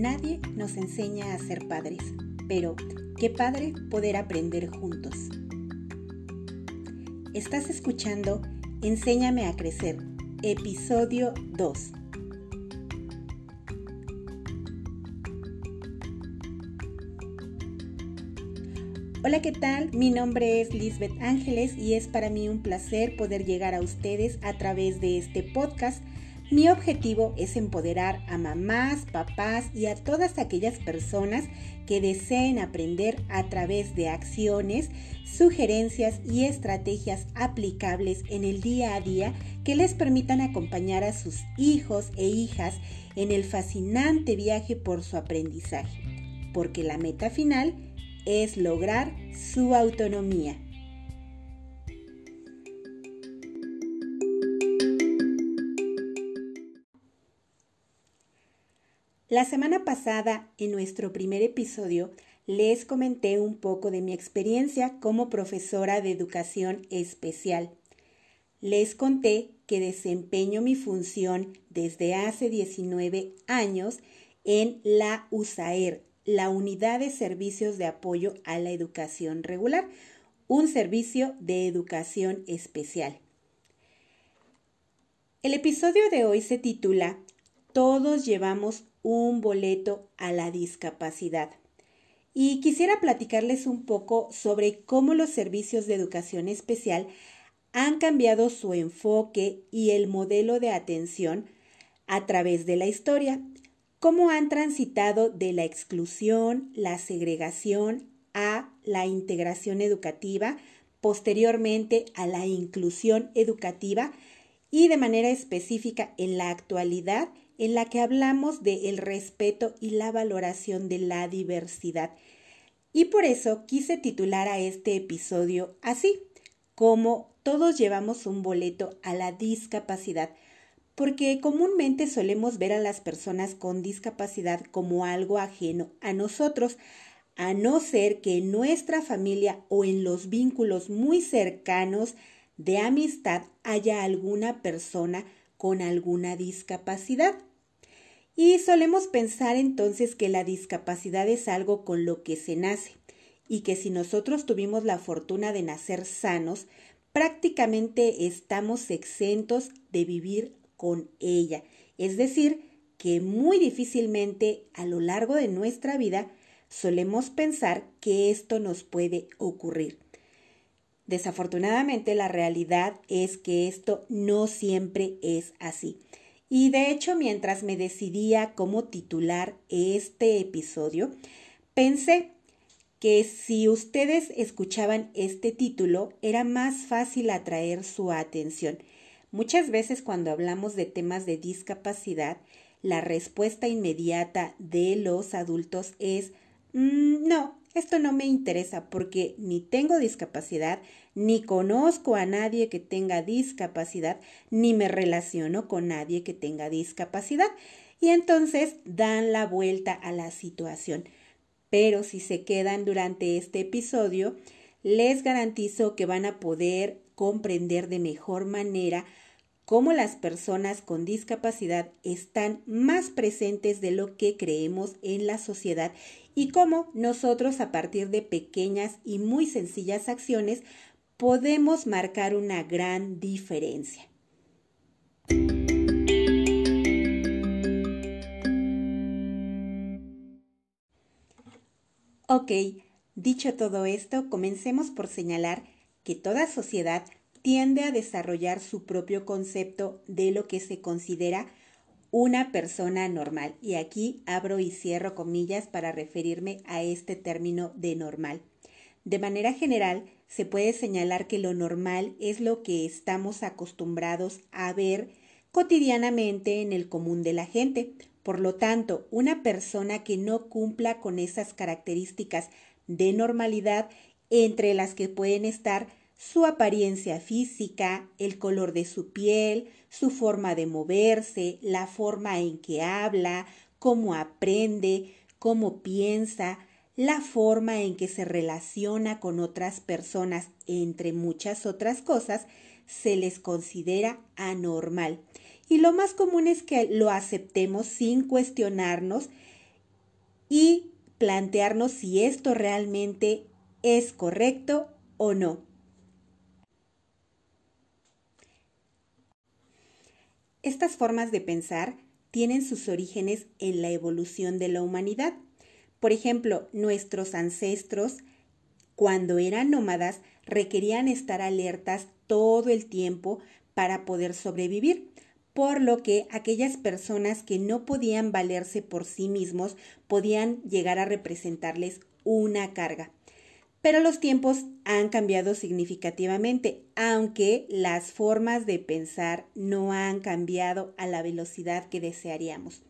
Nadie nos enseña a ser padres, pero qué padre poder aprender juntos. Estás escuchando Enséñame a Crecer, episodio 2. Hola, ¿qué tal? Mi nombre es Lisbeth Ángeles y es para mí un placer poder llegar a ustedes a través de este podcast mi objetivo es empoderar a mamás, papás y a todas aquellas personas que deseen aprender a través de acciones, sugerencias y estrategias aplicables en el día a día que les permitan acompañar a sus hijos e hijas en el fascinante viaje por su aprendizaje, porque la meta final es lograr su autonomía. La semana pasada, en nuestro primer episodio, les comenté un poco de mi experiencia como profesora de educación especial. Les conté que desempeño mi función desde hace 19 años en la USAER, la Unidad de Servicios de Apoyo a la Educación Regular, un servicio de educación especial. El episodio de hoy se titula Todos llevamos un boleto a la discapacidad. Y quisiera platicarles un poco sobre cómo los servicios de educación especial han cambiado su enfoque y el modelo de atención a través de la historia, cómo han transitado de la exclusión, la segregación a la integración educativa, posteriormente a la inclusión educativa y de manera específica en la actualidad en la que hablamos del el respeto y la valoración de la diversidad. Y por eso quise titular a este episodio así, como todos llevamos un boleto a la discapacidad, porque comúnmente solemos ver a las personas con discapacidad como algo ajeno a nosotros, a no ser que en nuestra familia o en los vínculos muy cercanos de amistad haya alguna persona con alguna discapacidad. Y solemos pensar entonces que la discapacidad es algo con lo que se nace y que si nosotros tuvimos la fortuna de nacer sanos, prácticamente estamos exentos de vivir con ella. Es decir, que muy difícilmente a lo largo de nuestra vida solemos pensar que esto nos puede ocurrir. Desafortunadamente la realidad es que esto no siempre es así. Y de hecho, mientras me decidía cómo titular este episodio, pensé que si ustedes escuchaban este título era más fácil atraer su atención. Muchas veces cuando hablamos de temas de discapacidad, la respuesta inmediata de los adultos es mm, no, esto no me interesa porque ni tengo discapacidad, ni conozco a nadie que tenga discapacidad, ni me relaciono con nadie que tenga discapacidad. Y entonces dan la vuelta a la situación. Pero si se quedan durante este episodio, les garantizo que van a poder comprender de mejor manera cómo las personas con discapacidad están más presentes de lo que creemos en la sociedad y cómo nosotros a partir de pequeñas y muy sencillas acciones podemos marcar una gran diferencia. Ok, dicho todo esto, comencemos por señalar que toda sociedad tiende a desarrollar su propio concepto de lo que se considera una persona normal. Y aquí abro y cierro comillas para referirme a este término de normal. De manera general, se puede señalar que lo normal es lo que estamos acostumbrados a ver cotidianamente en el común de la gente. Por lo tanto, una persona que no cumpla con esas características de normalidad, entre las que pueden estar su apariencia física, el color de su piel, su forma de moverse, la forma en que habla, cómo aprende, cómo piensa, la forma en que se relaciona con otras personas, entre muchas otras cosas, se les considera anormal. Y lo más común es que lo aceptemos sin cuestionarnos y plantearnos si esto realmente es correcto o no. Estas formas de pensar tienen sus orígenes en la evolución de la humanidad. Por ejemplo, nuestros ancestros, cuando eran nómadas, requerían estar alertas todo el tiempo para poder sobrevivir, por lo que aquellas personas que no podían valerse por sí mismos podían llegar a representarles una carga. Pero los tiempos han cambiado significativamente, aunque las formas de pensar no han cambiado a la velocidad que desearíamos.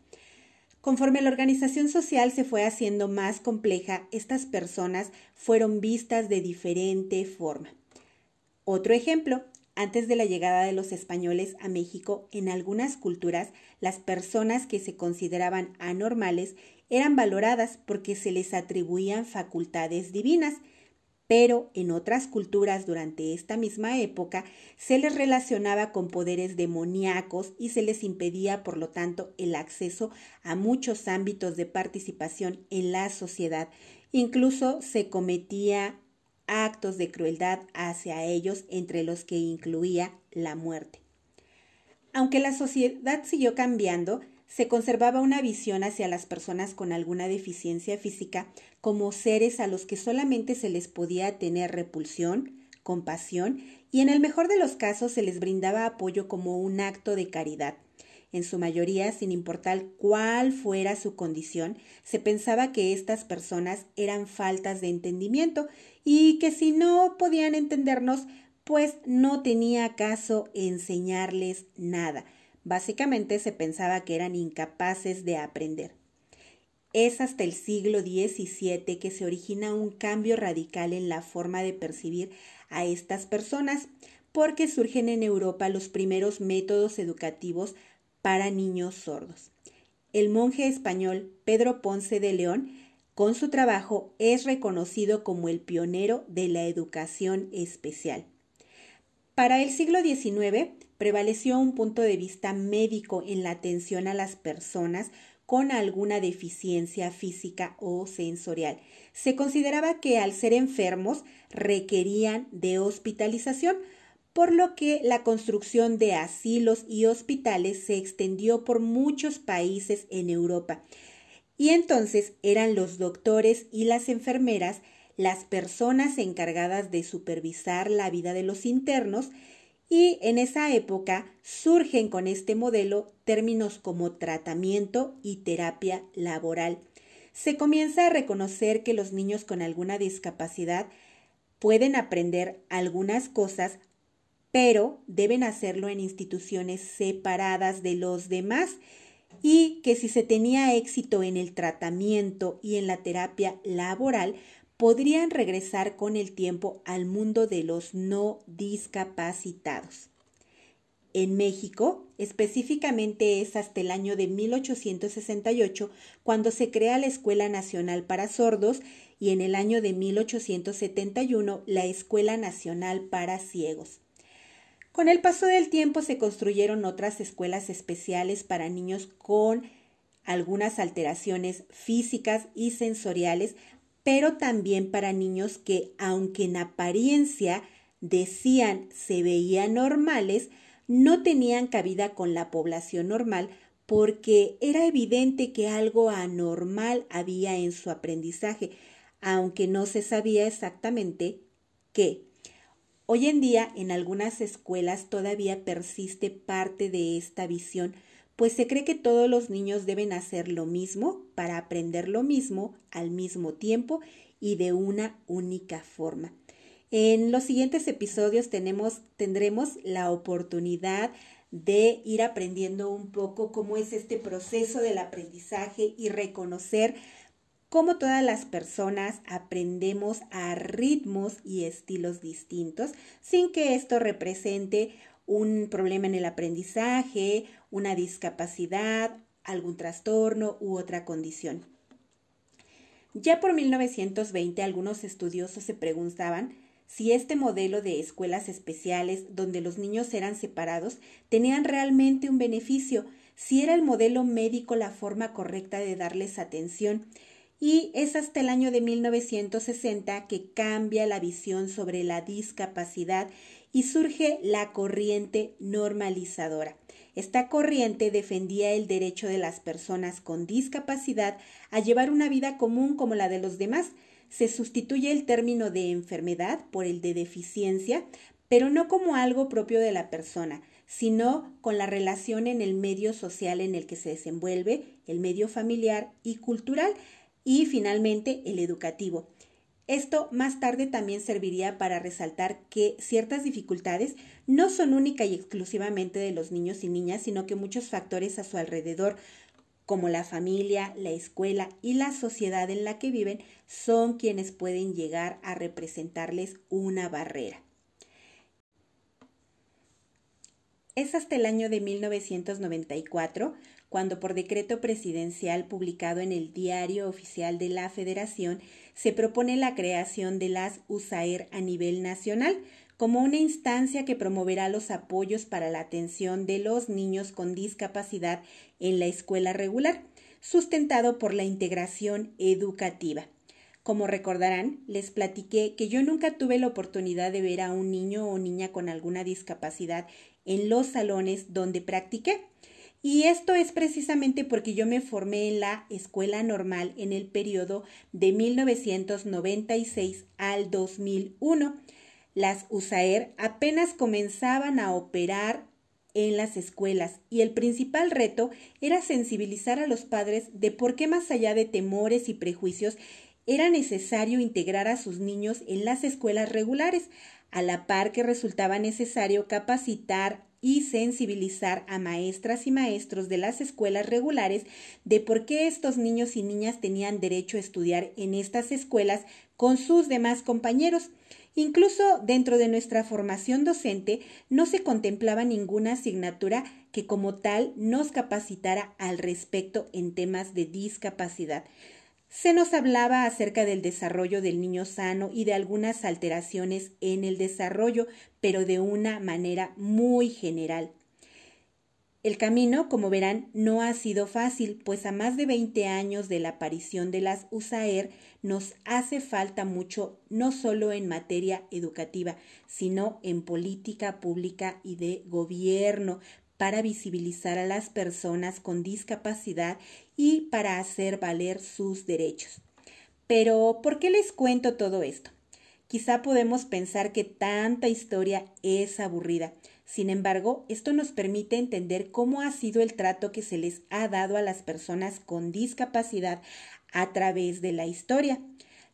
Conforme la organización social se fue haciendo más compleja, estas personas fueron vistas de diferente forma. Otro ejemplo, antes de la llegada de los españoles a México, en algunas culturas, las personas que se consideraban anormales eran valoradas porque se les atribuían facultades divinas, pero en otras culturas durante esta misma época se les relacionaba con poderes demoníacos y se les impedía, por lo tanto, el acceso a muchos ámbitos de participación en la sociedad. Incluso se cometía actos de crueldad hacia ellos, entre los que incluía la muerte. Aunque la sociedad siguió cambiando, se conservaba una visión hacia las personas con alguna deficiencia física como seres a los que solamente se les podía tener repulsión, compasión y en el mejor de los casos se les brindaba apoyo como un acto de caridad. En su mayoría, sin importar cuál fuera su condición, se pensaba que estas personas eran faltas de entendimiento y que si no podían entendernos, pues no tenía caso enseñarles nada Básicamente se pensaba que eran incapaces de aprender. Es hasta el siglo XVII que se origina un cambio radical en la forma de percibir a estas personas, porque surgen en Europa los primeros métodos educativos para niños sordos. El monje español Pedro Ponce de León, con su trabajo, es reconocido como el pionero de la educación especial. Para el siglo XIX, prevaleció un punto de vista médico en la atención a las personas con alguna deficiencia física o sensorial. Se consideraba que al ser enfermos requerían de hospitalización, por lo que la construcción de asilos y hospitales se extendió por muchos países en Europa. Y entonces eran los doctores y las enfermeras las personas encargadas de supervisar la vida de los internos y en esa época surgen con este modelo términos como tratamiento y terapia laboral. Se comienza a reconocer que los niños con alguna discapacidad pueden aprender algunas cosas, pero deben hacerlo en instituciones separadas de los demás y que si se tenía éxito en el tratamiento y en la terapia laboral, podrían regresar con el tiempo al mundo de los no discapacitados. En México, específicamente es hasta el año de 1868 cuando se crea la Escuela Nacional para Sordos y en el año de 1871 la Escuela Nacional para Ciegos. Con el paso del tiempo se construyeron otras escuelas especiales para niños con algunas alteraciones físicas y sensoriales pero también para niños que, aunque en apariencia decían se veían normales, no tenían cabida con la población normal porque era evidente que algo anormal había en su aprendizaje, aunque no se sabía exactamente qué. Hoy en día en algunas escuelas todavía persiste parte de esta visión pues se cree que todos los niños deben hacer lo mismo para aprender lo mismo al mismo tiempo y de una única forma. En los siguientes episodios tenemos, tendremos la oportunidad de ir aprendiendo un poco cómo es este proceso del aprendizaje y reconocer cómo todas las personas aprendemos a ritmos y estilos distintos sin que esto represente un problema en el aprendizaje, una discapacidad, algún trastorno u otra condición. Ya por 1920 algunos estudiosos se preguntaban si este modelo de escuelas especiales donde los niños eran separados tenían realmente un beneficio, si era el modelo médico la forma correcta de darles atención. y es hasta el año de 1960 que cambia la visión sobre la discapacidad y surge la corriente normalizadora. Esta corriente defendía el derecho de las personas con discapacidad a llevar una vida común como la de los demás. Se sustituye el término de enfermedad por el de deficiencia, pero no como algo propio de la persona, sino con la relación en el medio social en el que se desenvuelve, el medio familiar y cultural, y finalmente el educativo. Esto más tarde también serviría para resaltar que ciertas dificultades no son única y exclusivamente de los niños y niñas, sino que muchos factores a su alrededor, como la familia, la escuela y la sociedad en la que viven, son quienes pueden llegar a representarles una barrera. Es hasta el año de 1994 cuando por decreto presidencial publicado en el Diario Oficial de la Federación se propone la creación de las USAER a nivel nacional como una instancia que promoverá los apoyos para la atención de los niños con discapacidad en la escuela regular, sustentado por la integración educativa. Como recordarán, les platiqué que yo nunca tuve la oportunidad de ver a un niño o niña con alguna discapacidad en los salones donde practiqué. Y esto es precisamente porque yo me formé en la escuela normal en el periodo de 1996 al 2001. Las USAER apenas comenzaban a operar en las escuelas y el principal reto era sensibilizar a los padres de por qué más allá de temores y prejuicios era necesario integrar a sus niños en las escuelas regulares, a la par que resultaba necesario capacitar y sensibilizar a maestras y maestros de las escuelas regulares de por qué estos niños y niñas tenían derecho a estudiar en estas escuelas con sus demás compañeros. Incluso dentro de nuestra formación docente no se contemplaba ninguna asignatura que como tal nos capacitara al respecto en temas de discapacidad. Se nos hablaba acerca del desarrollo del niño sano y de algunas alteraciones en el desarrollo, pero de una manera muy general. El camino, como verán, no ha sido fácil, pues a más de 20 años de la aparición de las USAER nos hace falta mucho, no solo en materia educativa, sino en política pública y de gobierno, para visibilizar a las personas con discapacidad y para hacer valer sus derechos. Pero, ¿por qué les cuento todo esto? Quizá podemos pensar que tanta historia es aburrida. Sin embargo, esto nos permite entender cómo ha sido el trato que se les ha dado a las personas con discapacidad a través de la historia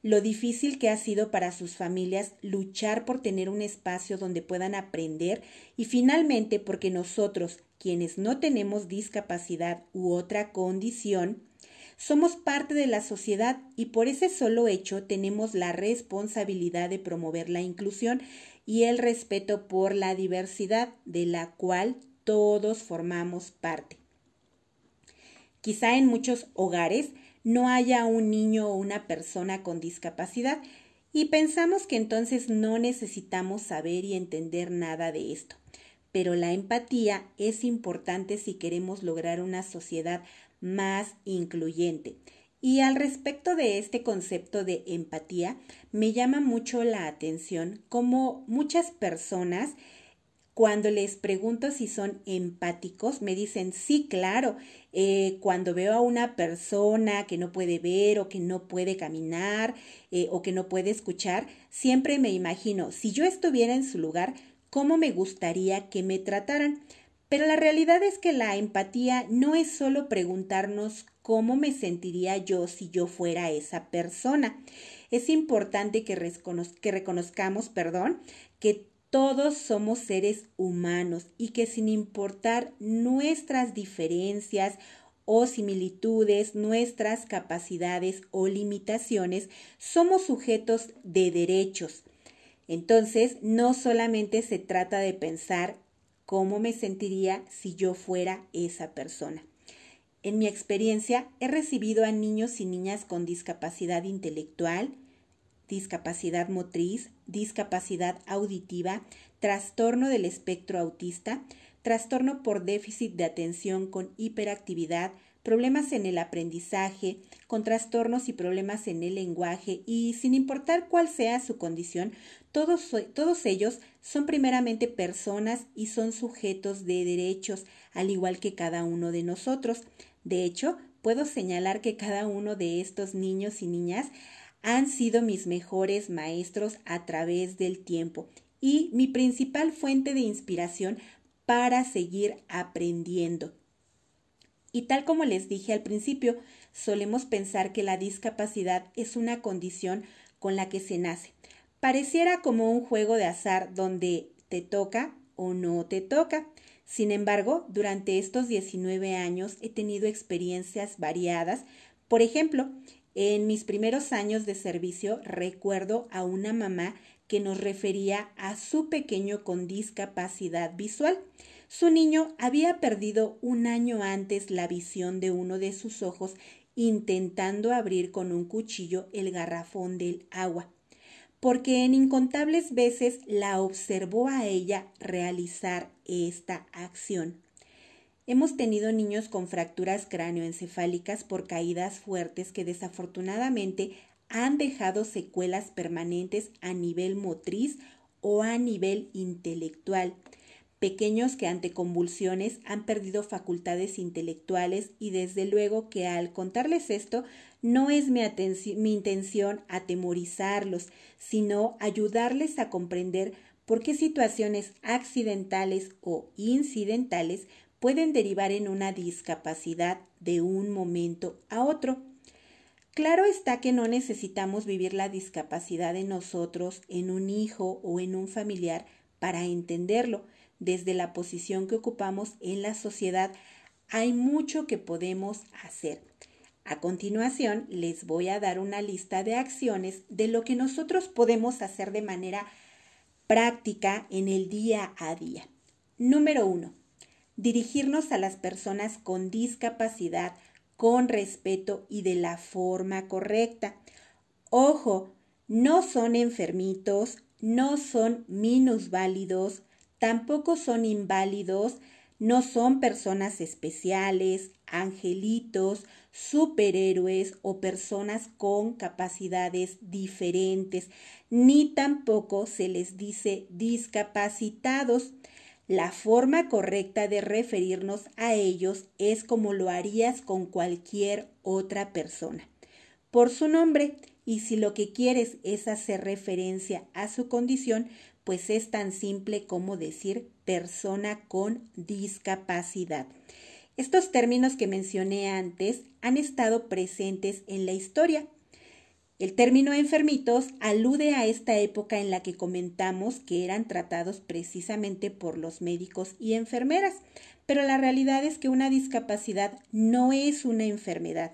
lo difícil que ha sido para sus familias luchar por tener un espacio donde puedan aprender y finalmente porque nosotros, quienes no tenemos discapacidad u otra condición, somos parte de la sociedad y por ese solo hecho tenemos la responsabilidad de promover la inclusión y el respeto por la diversidad de la cual todos formamos parte. Quizá en muchos hogares no haya un niño o una persona con discapacidad y pensamos que entonces no necesitamos saber y entender nada de esto. Pero la empatía es importante si queremos lograr una sociedad más incluyente. Y al respecto de este concepto de empatía, me llama mucho la atención cómo muchas personas cuando les pregunto si son empáticos, me dicen, sí, claro, eh, cuando veo a una persona que no puede ver o que no puede caminar eh, o que no puede escuchar, siempre me imagino, si yo estuviera en su lugar, cómo me gustaría que me trataran. Pero la realidad es que la empatía no es solo preguntarnos cómo me sentiría yo si yo fuera esa persona. Es importante que, que reconozcamos, perdón, que todos somos seres humanos y que sin importar nuestras diferencias o similitudes, nuestras capacidades o limitaciones, somos sujetos de derechos. Entonces, no solamente se trata de pensar cómo me sentiría si yo fuera esa persona. En mi experiencia, he recibido a niños y niñas con discapacidad intelectual, discapacidad motriz, discapacidad auditiva, trastorno del espectro autista, trastorno por déficit de atención con hiperactividad, problemas en el aprendizaje, con trastornos y problemas en el lenguaje y sin importar cuál sea su condición, todos, todos ellos son primeramente personas y son sujetos de derechos, al igual que cada uno de nosotros. De hecho, puedo señalar que cada uno de estos niños y niñas han sido mis mejores maestros a través del tiempo y mi principal fuente de inspiración para seguir aprendiendo. Y tal como les dije al principio, solemos pensar que la discapacidad es una condición con la que se nace. Pareciera como un juego de azar donde te toca o no te toca. Sin embargo, durante estos 19 años he tenido experiencias variadas. Por ejemplo, en mis primeros años de servicio recuerdo a una mamá que nos refería a su pequeño con discapacidad visual. Su niño había perdido un año antes la visión de uno de sus ojos intentando abrir con un cuchillo el garrafón del agua, porque en incontables veces la observó a ella realizar esta acción. Hemos tenido niños con fracturas cráneoencefálicas por caídas fuertes que desafortunadamente han dejado secuelas permanentes a nivel motriz o a nivel intelectual. Pequeños que ante convulsiones han perdido facultades intelectuales y desde luego que al contarles esto no es mi, mi intención atemorizarlos, sino ayudarles a comprender por qué situaciones accidentales o incidentales pueden derivar en una discapacidad de un momento a otro. Claro está que no necesitamos vivir la discapacidad en nosotros, en un hijo o en un familiar para entenderlo. Desde la posición que ocupamos en la sociedad hay mucho que podemos hacer. A continuación les voy a dar una lista de acciones de lo que nosotros podemos hacer de manera práctica en el día a día. Número uno dirigirnos a las personas con discapacidad con respeto y de la forma correcta. Ojo, no son enfermitos, no son minusválidos, tampoco son inválidos, no son personas especiales, angelitos, superhéroes o personas con capacidades diferentes, ni tampoco se les dice discapacitados. La forma correcta de referirnos a ellos es como lo harías con cualquier otra persona, por su nombre, y si lo que quieres es hacer referencia a su condición, pues es tan simple como decir persona con discapacidad. Estos términos que mencioné antes han estado presentes en la historia el término enfermitos alude a esta época en la que comentamos que eran tratados precisamente por los médicos y enfermeras, pero la realidad es que una discapacidad no es una enfermedad.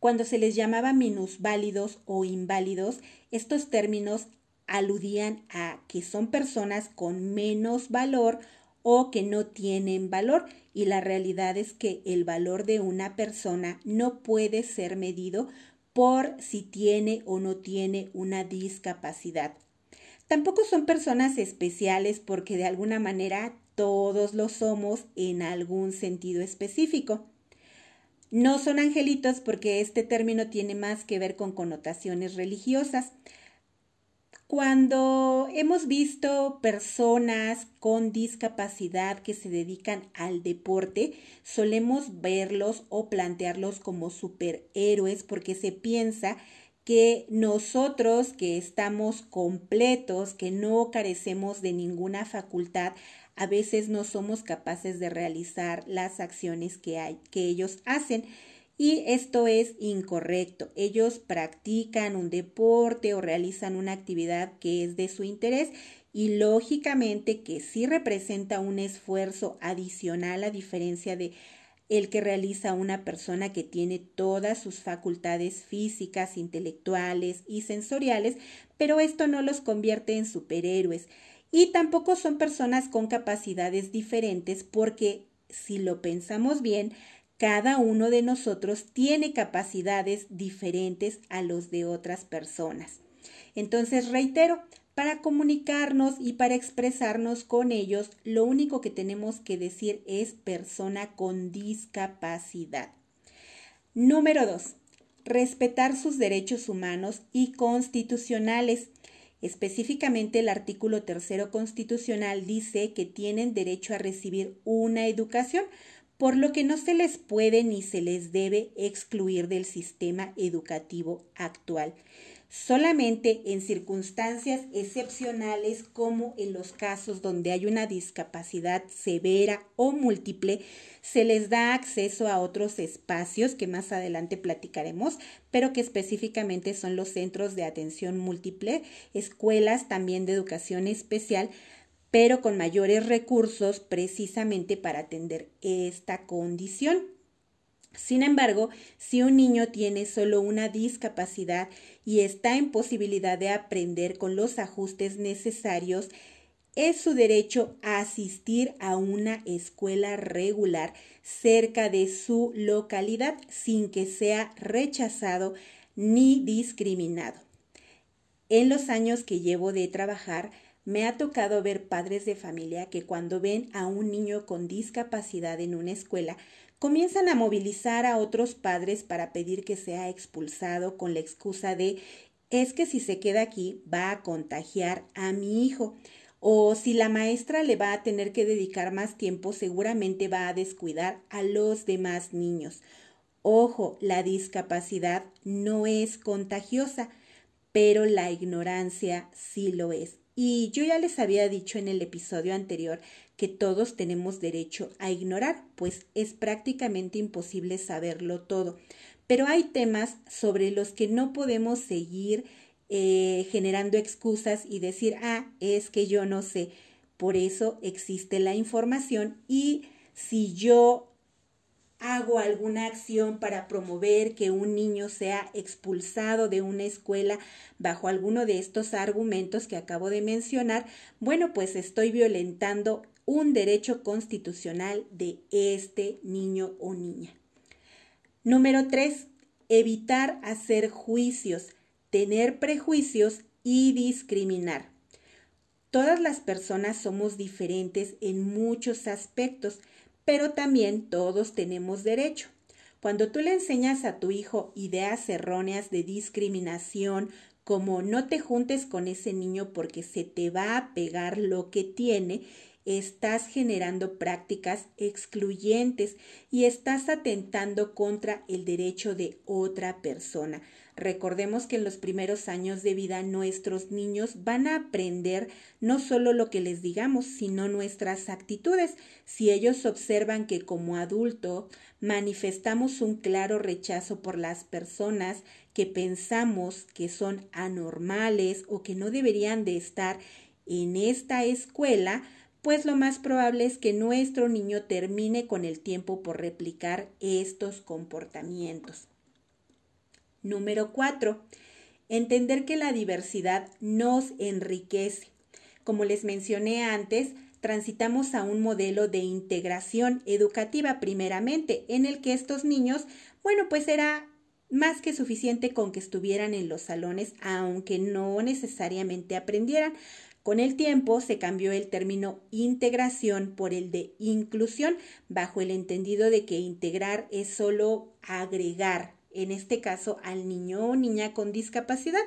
Cuando se les llamaba minusválidos o inválidos, estos términos aludían a que son personas con menos valor o que no tienen valor y la realidad es que el valor de una persona no puede ser medido por si tiene o no tiene una discapacidad. Tampoco son personas especiales porque de alguna manera todos lo somos en algún sentido específico. No son angelitos porque este término tiene más que ver con connotaciones religiosas. Cuando hemos visto personas con discapacidad que se dedican al deporte, solemos verlos o plantearlos como superhéroes porque se piensa que nosotros que estamos completos, que no carecemos de ninguna facultad, a veces no somos capaces de realizar las acciones que, que ellos hacen. Y esto es incorrecto. Ellos practican un deporte o realizan una actividad que es de su interés y lógicamente que sí representa un esfuerzo adicional a diferencia de el que realiza una persona que tiene todas sus facultades físicas, intelectuales y sensoriales, pero esto no los convierte en superhéroes. Y tampoco son personas con capacidades diferentes porque, si lo pensamos bien, cada uno de nosotros tiene capacidades diferentes a los de otras personas. Entonces, reitero, para comunicarnos y para expresarnos con ellos, lo único que tenemos que decir es persona con discapacidad. Número 2. Respetar sus derechos humanos y constitucionales. Específicamente el artículo tercero constitucional dice que tienen derecho a recibir una educación, por lo que no se les puede ni se les debe excluir del sistema educativo actual. Solamente en circunstancias excepcionales como en los casos donde hay una discapacidad severa o múltiple, se les da acceso a otros espacios que más adelante platicaremos, pero que específicamente son los centros de atención múltiple, escuelas también de educación especial, pero con mayores recursos precisamente para atender esta condición. Sin embargo, si un niño tiene solo una discapacidad y está en posibilidad de aprender con los ajustes necesarios, es su derecho a asistir a una escuela regular cerca de su localidad sin que sea rechazado ni discriminado. En los años que llevo de trabajar, me ha tocado ver padres de familia que cuando ven a un niño con discapacidad en una escuela, comienzan a movilizar a otros padres para pedir que sea expulsado con la excusa de es que si se queda aquí va a contagiar a mi hijo o si la maestra le va a tener que dedicar más tiempo seguramente va a descuidar a los demás niños. Ojo, la discapacidad no es contagiosa, pero la ignorancia sí lo es. Y yo ya les había dicho en el episodio anterior que todos tenemos derecho a ignorar, pues es prácticamente imposible saberlo todo. Pero hay temas sobre los que no podemos seguir eh, generando excusas y decir, ah, es que yo no sé. Por eso existe la información y si yo hago alguna acción para promover que un niño sea expulsado de una escuela bajo alguno de estos argumentos que acabo de mencionar, bueno, pues estoy violentando un derecho constitucional de este niño o niña. Número 3. Evitar hacer juicios, tener prejuicios y discriminar. Todas las personas somos diferentes en muchos aspectos, pero también todos tenemos derecho. Cuando tú le enseñas a tu hijo ideas erróneas de discriminación, como no te juntes con ese niño porque se te va a pegar lo que tiene, estás generando prácticas excluyentes y estás atentando contra el derecho de otra persona. Recordemos que en los primeros años de vida nuestros niños van a aprender no solo lo que les digamos, sino nuestras actitudes. Si ellos observan que como adulto manifestamos un claro rechazo por las personas que pensamos que son anormales o que no deberían de estar en esta escuela, pues lo más probable es que nuestro niño termine con el tiempo por replicar estos comportamientos. Número 4. Entender que la diversidad nos enriquece. Como les mencioné antes, transitamos a un modelo de integración educativa primeramente, en el que estos niños, bueno, pues era más que suficiente con que estuvieran en los salones, aunque no necesariamente aprendieran, con el tiempo se cambió el término integración por el de inclusión, bajo el entendido de que integrar es solo agregar, en este caso al niño o niña con discapacidad.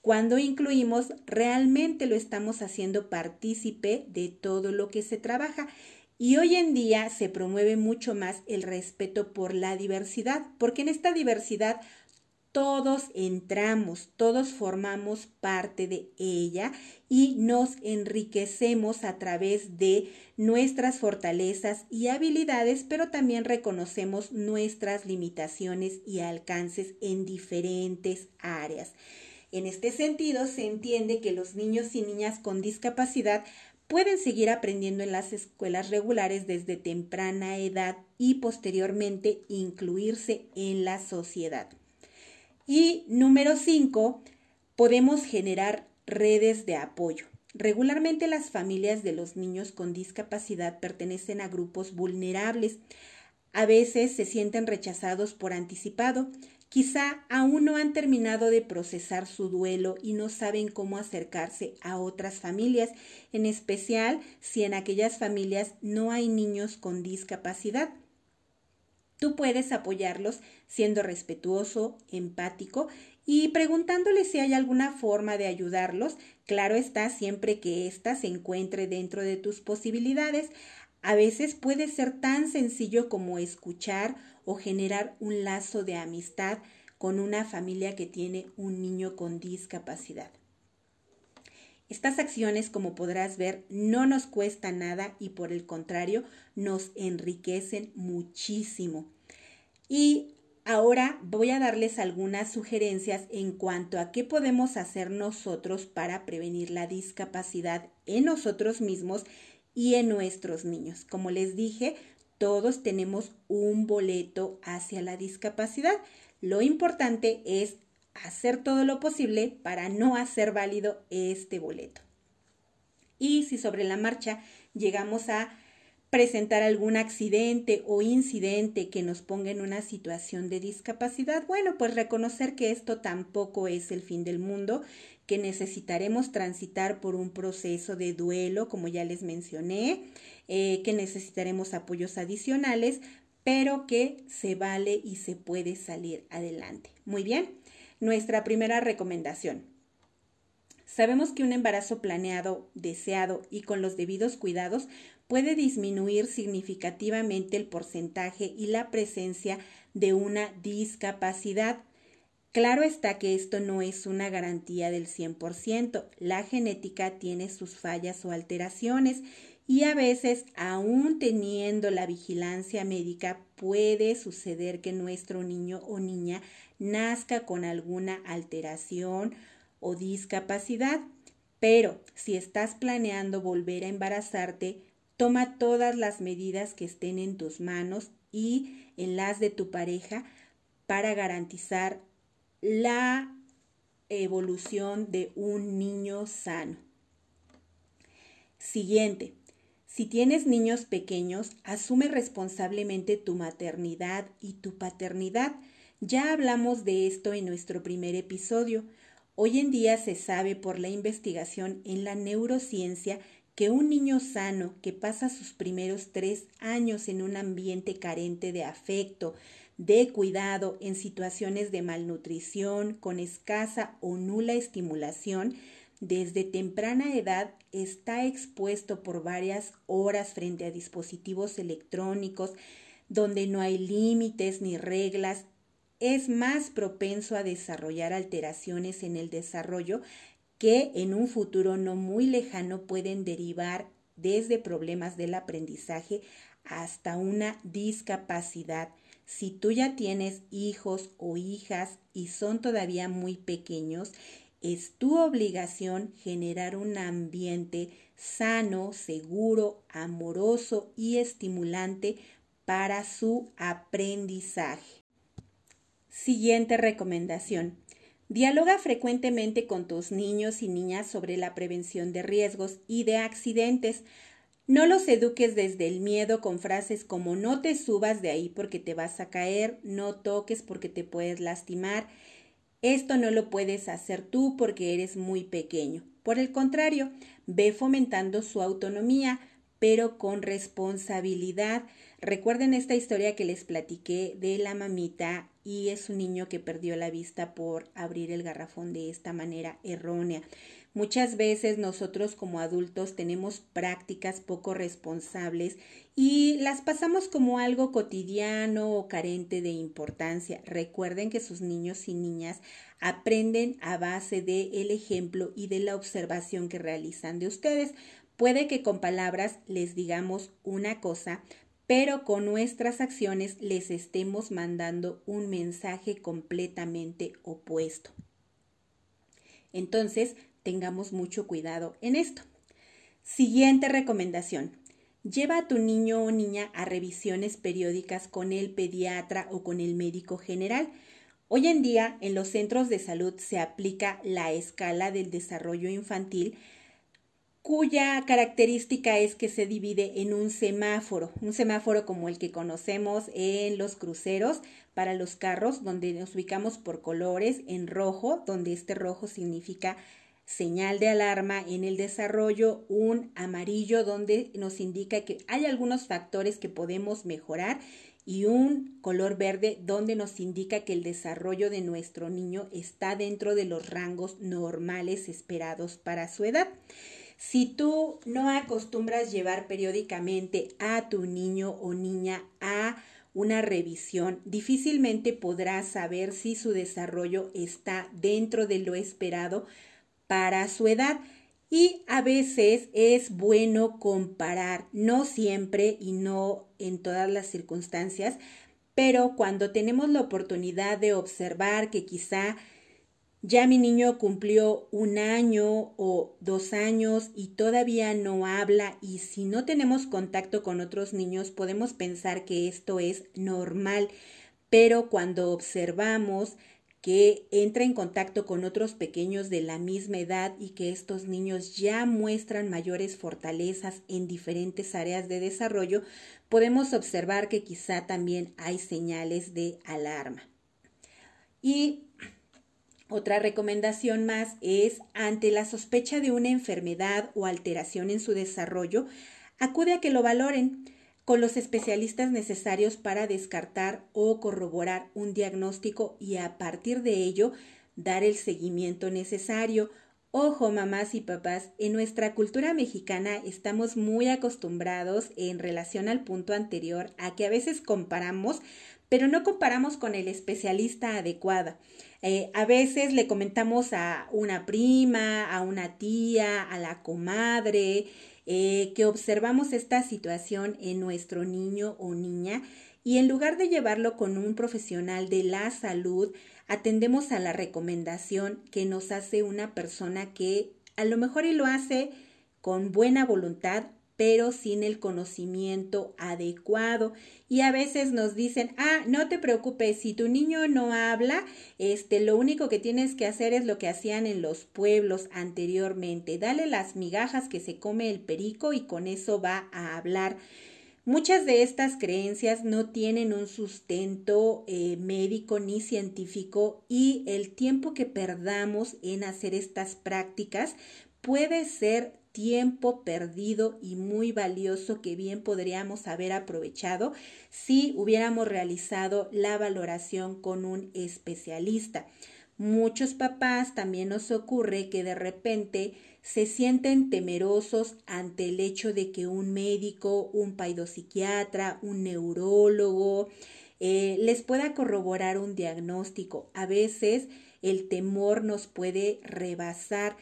Cuando incluimos, realmente lo estamos haciendo partícipe de todo lo que se trabaja. Y hoy en día se promueve mucho más el respeto por la diversidad, porque en esta diversidad todos entramos, todos formamos parte de ella y nos enriquecemos a través de nuestras fortalezas y habilidades, pero también reconocemos nuestras limitaciones y alcances en diferentes áreas. En este sentido, se entiende que los niños y niñas con discapacidad pueden seguir aprendiendo en las escuelas regulares desde temprana edad y posteriormente incluirse en la sociedad. Y número cinco, podemos generar redes de apoyo. Regularmente las familias de los niños con discapacidad pertenecen a grupos vulnerables. A veces se sienten rechazados por anticipado, Quizá aún no han terminado de procesar su duelo y no saben cómo acercarse a otras familias, en especial si en aquellas familias no hay niños con discapacidad. Tú puedes apoyarlos siendo respetuoso, empático y preguntándoles si hay alguna forma de ayudarlos. Claro está, siempre que ésta se encuentre dentro de tus posibilidades. A veces puede ser tan sencillo como escuchar o generar un lazo de amistad con una familia que tiene un niño con discapacidad. Estas acciones, como podrás ver, no nos cuesta nada y por el contrario, nos enriquecen muchísimo. Y ahora voy a darles algunas sugerencias en cuanto a qué podemos hacer nosotros para prevenir la discapacidad en nosotros mismos y en nuestros niños. Como les dije, todos tenemos un boleto hacia la discapacidad. Lo importante es hacer todo lo posible para no hacer válido este boleto. Y si sobre la marcha llegamos a presentar algún accidente o incidente que nos ponga en una situación de discapacidad, bueno, pues reconocer que esto tampoco es el fin del mundo, que necesitaremos transitar por un proceso de duelo, como ya les mencioné, eh, que necesitaremos apoyos adicionales, pero que se vale y se puede salir adelante. Muy bien, nuestra primera recomendación. Sabemos que un embarazo planeado, deseado y con los debidos cuidados puede disminuir significativamente el porcentaje y la presencia de una discapacidad. Claro está que esto no es una garantía del 100%. La genética tiene sus fallas o alteraciones y a veces, aún teniendo la vigilancia médica, puede suceder que nuestro niño o niña nazca con alguna alteración o discapacidad. Pero si estás planeando volver a embarazarte, toma todas las medidas que estén en tus manos y en las de tu pareja para garantizar la evolución de un niño sano. Siguiente, si tienes niños pequeños, asume responsablemente tu maternidad y tu paternidad. Ya hablamos de esto en nuestro primer episodio. Hoy en día se sabe por la investigación en la neurociencia que un niño sano que pasa sus primeros tres años en un ambiente carente de afecto, de cuidado, en situaciones de malnutrición, con escasa o nula estimulación, desde temprana edad está expuesto por varias horas frente a dispositivos electrónicos donde no hay límites ni reglas, es más propenso a desarrollar alteraciones en el desarrollo que en un futuro no muy lejano pueden derivar desde problemas del aprendizaje hasta una discapacidad. Si tú ya tienes hijos o hijas y son todavía muy pequeños, es tu obligación generar un ambiente sano, seguro, amoroso y estimulante para su aprendizaje. Siguiente recomendación. Dialoga frecuentemente con tus niños y niñas sobre la prevención de riesgos y de accidentes. No los eduques desde el miedo con frases como no te subas de ahí porque te vas a caer, no toques porque te puedes lastimar, esto no lo puedes hacer tú porque eres muy pequeño. Por el contrario, ve fomentando su autonomía, pero con responsabilidad. Recuerden esta historia que les platiqué de la mamita y es un niño que perdió la vista por abrir el garrafón de esta manera errónea. Muchas veces nosotros como adultos tenemos prácticas poco responsables y las pasamos como algo cotidiano o carente de importancia. Recuerden que sus niños y niñas aprenden a base del ejemplo y de la observación que realizan de ustedes. Puede que con palabras les digamos una cosa, pero con nuestras acciones les estemos mandando un mensaje completamente opuesto. Entonces, tengamos mucho cuidado en esto. Siguiente recomendación. Lleva a tu niño o niña a revisiones periódicas con el pediatra o con el médico general. Hoy en día en los centros de salud se aplica la escala del desarrollo infantil cuya característica es que se divide en un semáforo, un semáforo como el que conocemos en los cruceros para los carros, donde nos ubicamos por colores, en rojo, donde este rojo significa señal de alarma en el desarrollo, un amarillo donde nos indica que hay algunos factores que podemos mejorar y un color verde donde nos indica que el desarrollo de nuestro niño está dentro de los rangos normales esperados para su edad. Si tú no acostumbras llevar periódicamente a tu niño o niña a una revisión, difícilmente podrás saber si su desarrollo está dentro de lo esperado para su edad. Y a veces es bueno comparar, no siempre y no en todas las circunstancias, pero cuando tenemos la oportunidad de observar que quizá ya mi niño cumplió un año o dos años y todavía no habla y si no tenemos contacto con otros niños podemos pensar que esto es normal, pero cuando observamos que entra en contacto con otros pequeños de la misma edad y que estos niños ya muestran mayores fortalezas en diferentes áreas de desarrollo, podemos observar que quizá también hay señales de alarma. Y otra recomendación más es, ante la sospecha de una enfermedad o alteración en su desarrollo, acude a que lo valoren con los especialistas necesarios para descartar o corroborar un diagnóstico y a partir de ello dar el seguimiento necesario. Ojo, mamás y papás, en nuestra cultura mexicana estamos muy acostumbrados en relación al punto anterior a que a veces comparamos, pero no comparamos con el especialista adecuado. Eh, a veces le comentamos a una prima, a una tía, a la comadre, eh, que observamos esta situación en nuestro niño o niña y en lugar de llevarlo con un profesional de la salud, atendemos a la recomendación que nos hace una persona que a lo mejor y lo hace con buena voluntad, pero sin el conocimiento adecuado. Y a veces nos dicen, ah, no te preocupes, si tu niño no habla, este, lo único que tienes que hacer es lo que hacían en los pueblos anteriormente. Dale las migajas que se come el perico y con eso va a hablar. Muchas de estas creencias no tienen un sustento eh, médico ni científico y el tiempo que perdamos en hacer estas prácticas puede ser tiempo perdido y muy valioso que bien podríamos haber aprovechado si hubiéramos realizado la valoración con un especialista. Muchos papás también nos ocurre que de repente se sienten temerosos ante el hecho de que un médico, un paidopsiquiatra, un neurólogo eh, les pueda corroborar un diagnóstico. A veces el temor nos puede rebasar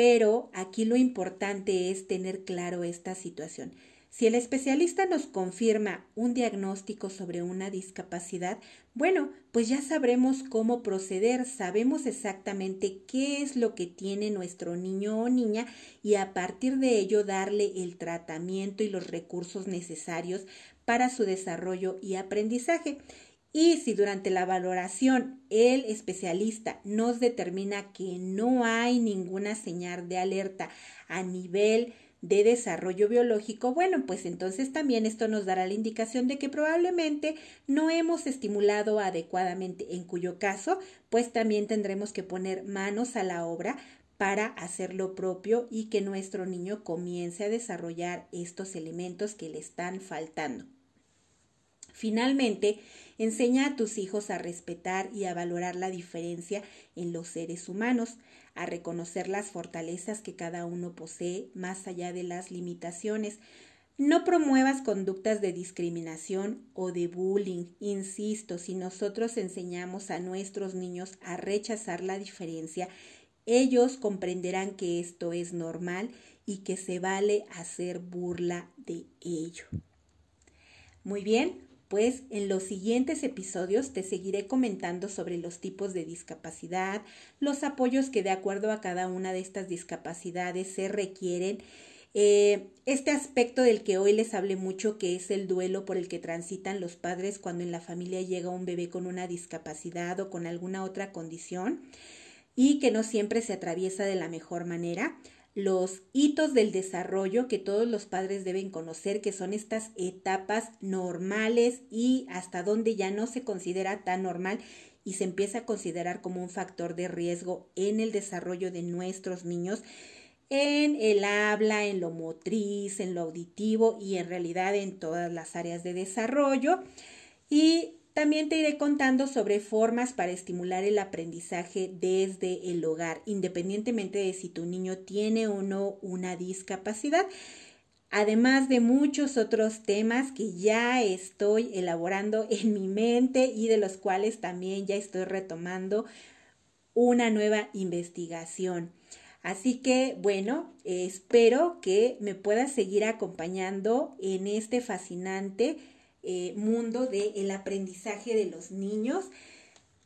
pero aquí lo importante es tener claro esta situación. Si el especialista nos confirma un diagnóstico sobre una discapacidad, bueno, pues ya sabremos cómo proceder, sabemos exactamente qué es lo que tiene nuestro niño o niña y a partir de ello darle el tratamiento y los recursos necesarios para su desarrollo y aprendizaje. Y si durante la valoración el especialista nos determina que no hay ninguna señal de alerta a nivel de desarrollo biológico, bueno, pues entonces también esto nos dará la indicación de que probablemente no hemos estimulado adecuadamente, en cuyo caso, pues también tendremos que poner manos a la obra para hacer lo propio y que nuestro niño comience a desarrollar estos elementos que le están faltando. Finalmente, Enseña a tus hijos a respetar y a valorar la diferencia en los seres humanos, a reconocer las fortalezas que cada uno posee más allá de las limitaciones. No promuevas conductas de discriminación o de bullying. Insisto, si nosotros enseñamos a nuestros niños a rechazar la diferencia, ellos comprenderán que esto es normal y que se vale hacer burla de ello. Muy bien, pues en los siguientes episodios te seguiré comentando sobre los tipos de discapacidad, los apoyos que de acuerdo a cada una de estas discapacidades se requieren, eh, este aspecto del que hoy les hablé mucho, que es el duelo por el que transitan los padres cuando en la familia llega un bebé con una discapacidad o con alguna otra condición y que no siempre se atraviesa de la mejor manera los hitos del desarrollo que todos los padres deben conocer, que son estas etapas normales y hasta donde ya no se considera tan normal y se empieza a considerar como un factor de riesgo en el desarrollo de nuestros niños en el habla, en lo motriz, en lo auditivo y en realidad en todas las áreas de desarrollo. Y también te iré contando sobre formas para estimular el aprendizaje desde el hogar, independientemente de si tu niño tiene o no una discapacidad, además de muchos otros temas que ya estoy elaborando en mi mente y de los cuales también ya estoy retomando una nueva investigación. Así que, bueno, espero que me puedas seguir acompañando en este fascinante eh, mundo del aprendizaje de los niños.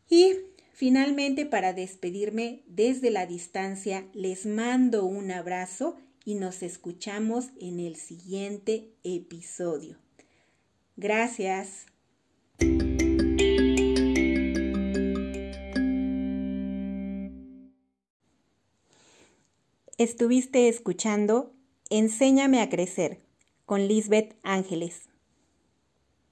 Y finalmente, para despedirme desde la distancia, les mando un abrazo y nos escuchamos en el siguiente episodio. Gracias. Estuviste escuchando Enséñame a crecer con Lisbeth Ángeles.